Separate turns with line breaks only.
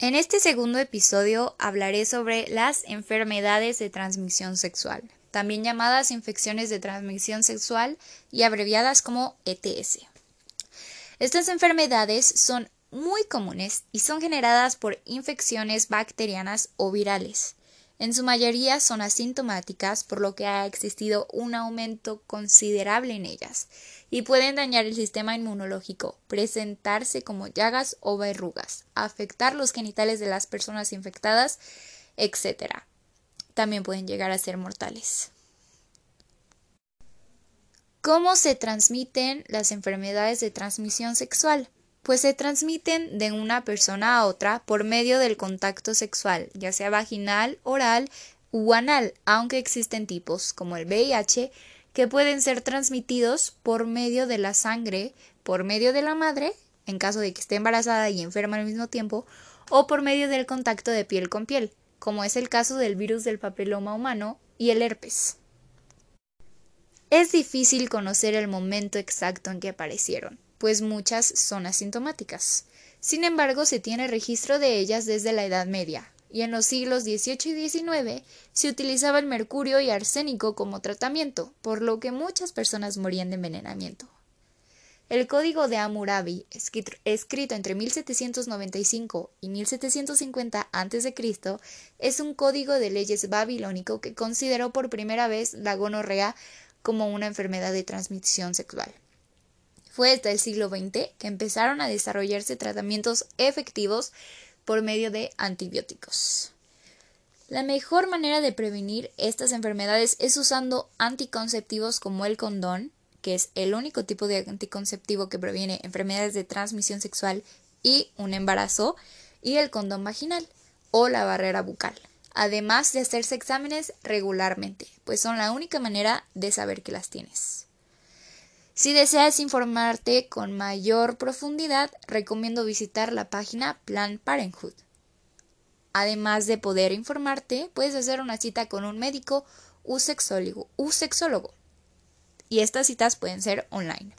En este segundo episodio hablaré sobre las enfermedades de transmisión sexual, también llamadas infecciones de transmisión sexual y abreviadas como ETS. Estas enfermedades son muy comunes y son generadas por infecciones bacterianas o virales. En su mayoría son asintomáticas, por lo que ha existido un aumento considerable en ellas, y pueden dañar el sistema inmunológico, presentarse como llagas o verrugas, afectar los genitales de las personas infectadas, etc. También pueden llegar a ser mortales. ¿Cómo se transmiten las enfermedades de transmisión sexual? Pues se transmiten de una persona a otra por medio del contacto sexual, ya sea vaginal, oral u anal, aunque existen tipos como el VIH que pueden ser transmitidos por medio de la sangre, por medio de la madre, en caso de que esté embarazada y enferma al mismo tiempo, o por medio del contacto de piel con piel, como es el caso del virus del papiloma humano y el herpes. Es difícil conocer el momento exacto en que aparecieron, pues muchas son asintomáticas. Sin embargo, se tiene registro de ellas desde la Edad Media, y en los siglos XVIII y XIX se utilizaba el mercurio y arsénico como tratamiento, por lo que muchas personas morían de envenenamiento. El Código de Hammurabi, escrito entre 1795 y 1750 a.C., es un código de leyes babilónico que consideró por primera vez la gonorrea como una enfermedad de transmisión sexual. Fue hasta el siglo XX que empezaron a desarrollarse tratamientos efectivos por medio de antibióticos. La mejor manera de prevenir estas enfermedades es usando anticonceptivos como el condón, que es el único tipo de anticonceptivo que previene enfermedades de transmisión sexual y un embarazo, y el condón vaginal o la barrera bucal, además de hacerse exámenes regularmente, pues son la única manera de saber que las tienes. Si deseas informarte con mayor profundidad, recomiendo visitar la página Plan Parenthood. Además de poder informarte, puedes hacer una cita con un médico u sexólogo, u sexólogo. Y estas citas pueden ser online.